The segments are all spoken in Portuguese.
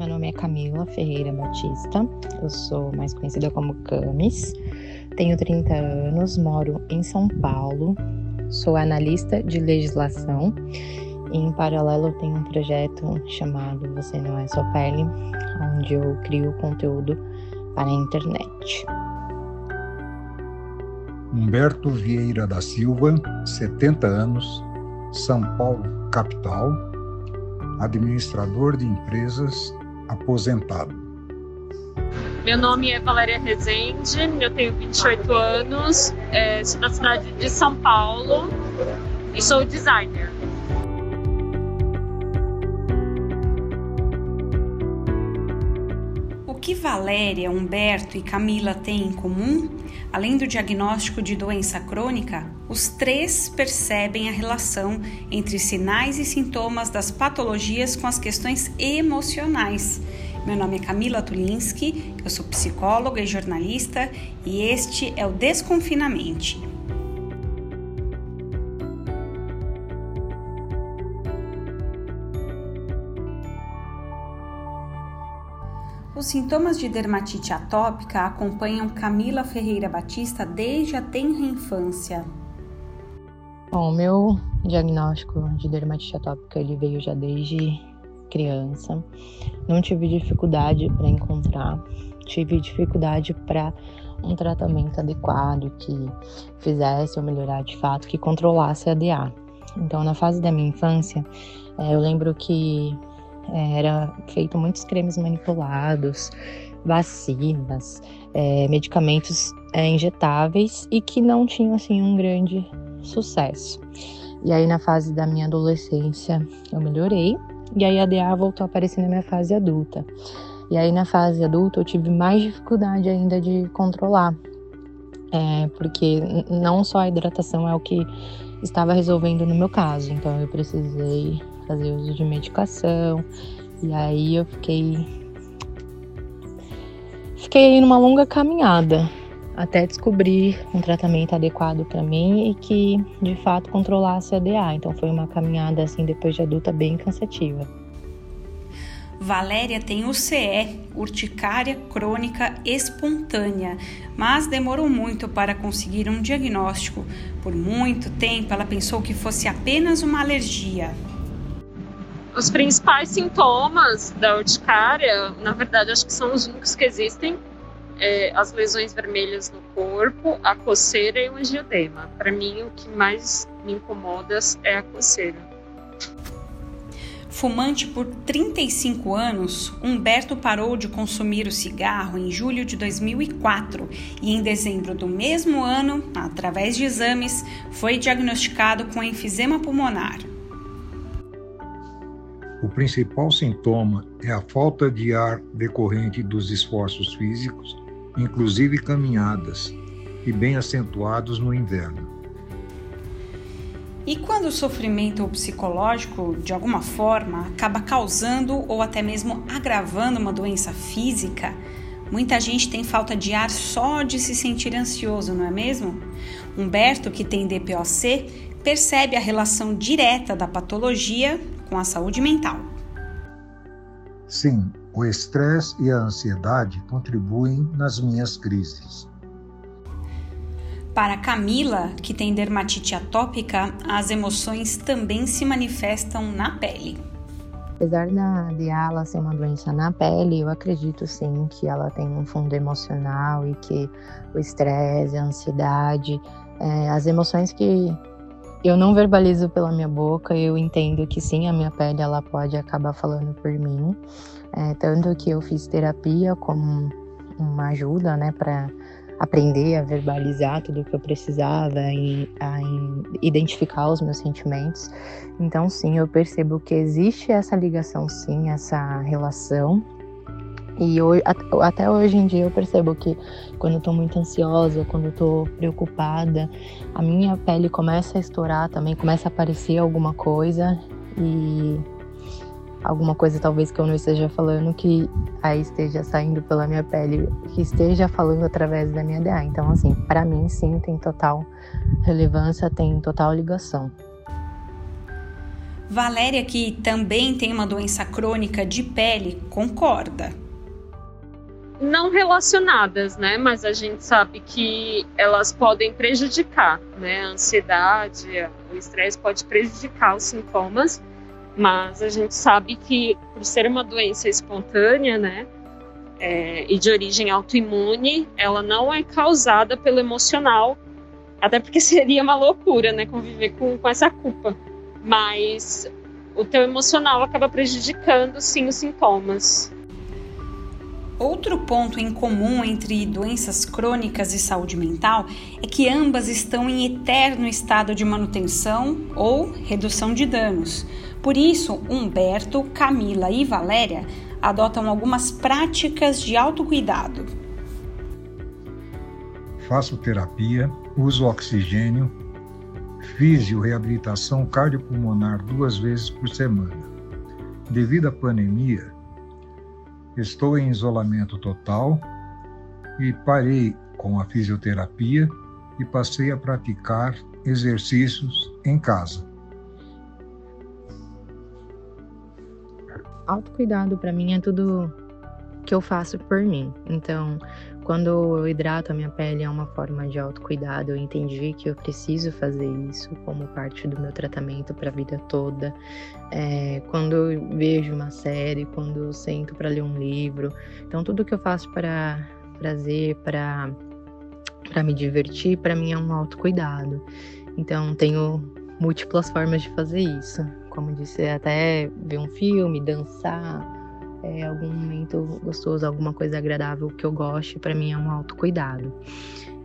meu nome é Camila Ferreira Batista, eu sou mais conhecida como Camis, tenho 30 anos, moro em São Paulo, sou analista de legislação e, em paralelo, tenho um projeto chamado Você Não É Só Pele, onde eu crio conteúdo para a internet. Humberto Vieira da Silva, 70 anos, São Paulo, capital, administrador de empresas, aposentado. Meu nome é Valéria Rezende, eu tenho 28 anos, é, sou da cidade de São Paulo e sou designer. O que Valéria, Humberto e Camila têm em comum? Além do diagnóstico de doença crônica, os três percebem a relação entre sinais e sintomas das patologias com as questões emocionais. Meu nome é Camila Tulinski, eu sou psicóloga e jornalista e este é o Desconfinamente. Os sintomas de dermatite atópica acompanham Camila Ferreira Batista desde a tenra infância. Bom, o meu diagnóstico de dermatite atópica ele veio já desde criança. Não tive dificuldade para encontrar, tive dificuldade para um tratamento adequado que fizesse eu melhorar de fato, que controlasse a DA. Então, na fase da minha infância, eh, eu lembro que é, era feito muitos cremes manipulados, vacinas, é, medicamentos é, injetáveis e que não tinham assim um grande sucesso. E aí na fase da minha adolescência eu melhorei e aí a DA voltou a aparecer na minha fase adulta. E aí na fase adulta eu tive mais dificuldade ainda de controlar, é, porque não só a hidratação é o que estava resolvendo no meu caso, então eu precisei fazer uso de medicação. E aí eu fiquei fiquei numa longa caminhada até descobrir um tratamento adequado para mim e que de fato controlasse a DA. Então foi uma caminhada assim depois de adulta bem cansativa. Valéria tem UCE, urticária crônica espontânea, mas demorou muito para conseguir um diagnóstico. Por muito tempo ela pensou que fosse apenas uma alergia. Os principais sintomas da urticária, na verdade, acho que são os únicos que existem. É, as lesões vermelhas no corpo, a coceira e o angiodema. Para mim, o que mais me incomoda é a coceira. Fumante por 35 anos, Humberto parou de consumir o cigarro em julho de 2004 e, em dezembro do mesmo ano, através de exames, foi diagnosticado com enfisema pulmonar. O principal sintoma é a falta de ar decorrente dos esforços físicos, inclusive caminhadas, e bem acentuados no inverno. E quando o sofrimento psicológico, de alguma forma, acaba causando ou até mesmo agravando uma doença física, muita gente tem falta de ar só de se sentir ansioso, não é mesmo? Humberto, que tem DPOC, percebe a relação direta da patologia com a saúde mental. Sim, o estresse e a ansiedade contribuem nas minhas crises. Para Camila, que tem dermatite atópica, as emoções também se manifestam na pele. Apesar da Diala ser uma doença na pele, eu acredito sim que ela tem um fundo emocional e que o estresse, a ansiedade, é, as emoções que eu não verbalizo pela minha boca, eu entendo que sim, a minha pele ela pode acabar falando por mim. É, tanto que eu fiz terapia como uma ajuda, né, para aprender a verbalizar tudo o que eu precisava e a identificar os meus sentimentos. Então, sim, eu percebo que existe essa ligação, sim, essa relação e hoje, até hoje em dia eu percebo que quando eu tô muito ansiosa, quando eu tô preocupada, a minha pele começa a estourar também, começa a aparecer alguma coisa e alguma coisa talvez que eu não esteja falando que aí esteja saindo pela minha pele, que esteja falando através da minha DA. Então assim, para mim sim tem total relevância, tem total ligação. Valéria, que também tem uma doença crônica de pele, concorda. Não relacionadas, né? Mas a gente sabe que elas podem prejudicar, né? A ansiedade, o estresse pode prejudicar os sintomas, mas a gente sabe que por ser uma doença espontânea, né? É, e de origem autoimune, ela não é causada pelo emocional, até porque seria uma loucura, né? Conviver com, com essa culpa mas o teu emocional acaba prejudicando sim os sintomas. Outro ponto em comum entre doenças crônicas e saúde mental é que ambas estão em eterno estado de manutenção ou redução de danos. Por isso, Humberto, Camila e Valéria adotam algumas práticas de autocuidado. Faço terapia, uso oxigênio, Fisio reabilitação cardiopulmonar duas vezes por semana. Devido à pandemia, estou em isolamento total e parei com a fisioterapia e passei a praticar exercícios em casa. Autocuidado para mim é tudo que eu faço por mim. Então, quando eu hidrato a minha pele é uma forma de autocuidado. Eu entendi que eu preciso fazer isso como parte do meu tratamento para a vida toda. É, quando eu vejo uma série, quando eu sento para ler um livro. Então, tudo que eu faço para prazer, para para me divertir, para mim é um autocuidado. Então, tenho múltiplas formas de fazer isso. Como disse, até ver um filme, dançar, é, algum momento gostoso, alguma coisa agradável que eu goste, para mim é um autocuidado.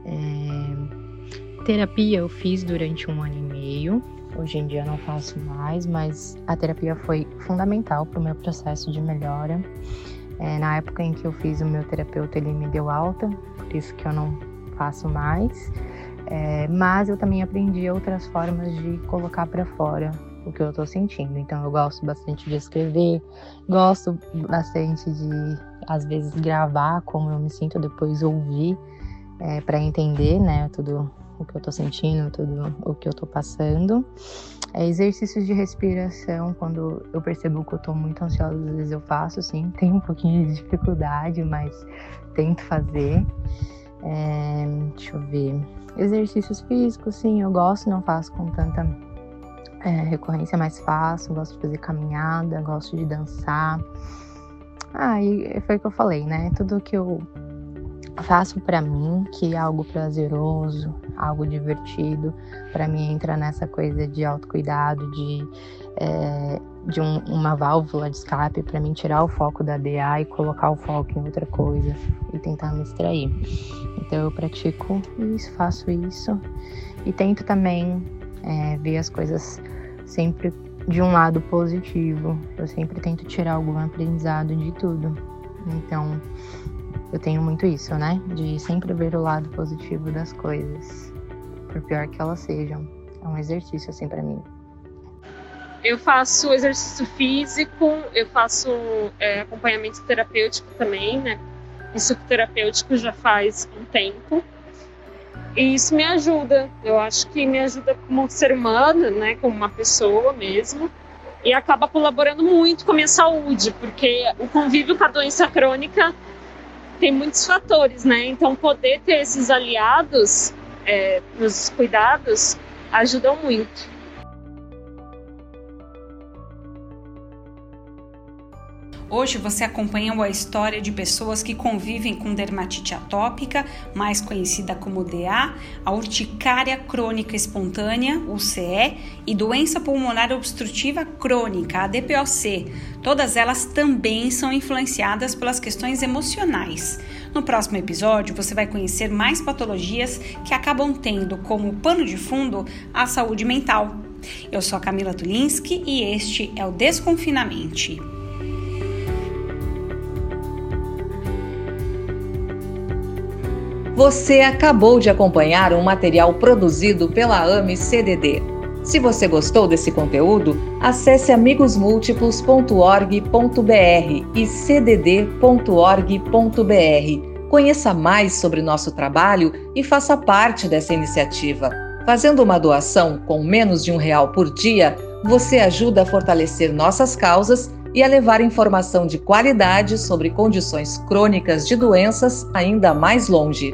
É, terapia eu fiz durante um ano e meio, hoje em dia não faço mais, mas a terapia foi fundamental para o meu processo de melhora. É, na época em que eu fiz o meu terapeuta, ele me deu alta, por isso que eu não faço mais. É, mas eu também aprendi outras formas de colocar para fora o que eu tô sentindo. Então eu gosto bastante de escrever, gosto bastante de às vezes gravar como eu me sinto, depois ouvir é, para entender, né, tudo o que eu tô sentindo, tudo o que eu tô passando. É, exercícios de respiração, quando eu percebo que eu tô muito ansiosa, às vezes eu faço, sim, tenho um pouquinho de dificuldade, mas tento fazer. É, deixa eu ver. Exercícios físicos, sim, eu gosto, não faço com tanta é, recorrência mais fácil, gosto de fazer caminhada, gosto de dançar. Ah, e foi o que eu falei, né? Tudo que eu faço para mim, que é algo prazeroso, algo divertido, para mim entra nessa coisa de autocuidado, de, é, de um, uma válvula de escape para mim tirar o foco da DA e colocar o foco em outra coisa e tentar me extrair. Então eu pratico isso, faço isso e tento também é, ver as coisas sempre de um lado positivo. Eu sempre tento tirar algum aprendizado de tudo. Então, eu tenho muito isso, né? De sempre ver o lado positivo das coisas, por pior que elas sejam. É um exercício assim para mim. Eu faço exercício físico, eu faço é, acompanhamento terapêutico também, né? Isso terapêutico já faz um tempo. E isso me ajuda, eu acho que me ajuda como ser humano, né, como uma pessoa mesmo, e acaba colaborando muito com a minha saúde, porque o convívio com a doença crônica tem muitos fatores, né? Então, poder ter esses aliados é, nos cuidados ajudam muito. Hoje você acompanhou a história de pessoas que convivem com dermatite atópica, mais conhecida como DA, a urticária crônica espontânea, UCE, e doença pulmonar obstrutiva crônica, a DPOC. Todas elas também são influenciadas pelas questões emocionais. No próximo episódio, você vai conhecer mais patologias que acabam tendo como pano de fundo a saúde mental. Eu sou a Camila Tulinski e este é o Desconfinamente. Você acabou de acompanhar um material produzido pela AME CDD. Se você gostou desse conteúdo, acesse amigosmúltiplos.org.br e cdd.org.br. Conheça mais sobre nosso trabalho e faça parte dessa iniciativa. Fazendo uma doação com menos de um real por dia, você ajuda a fortalecer nossas causas e a levar informação de qualidade sobre condições crônicas de doenças ainda mais longe.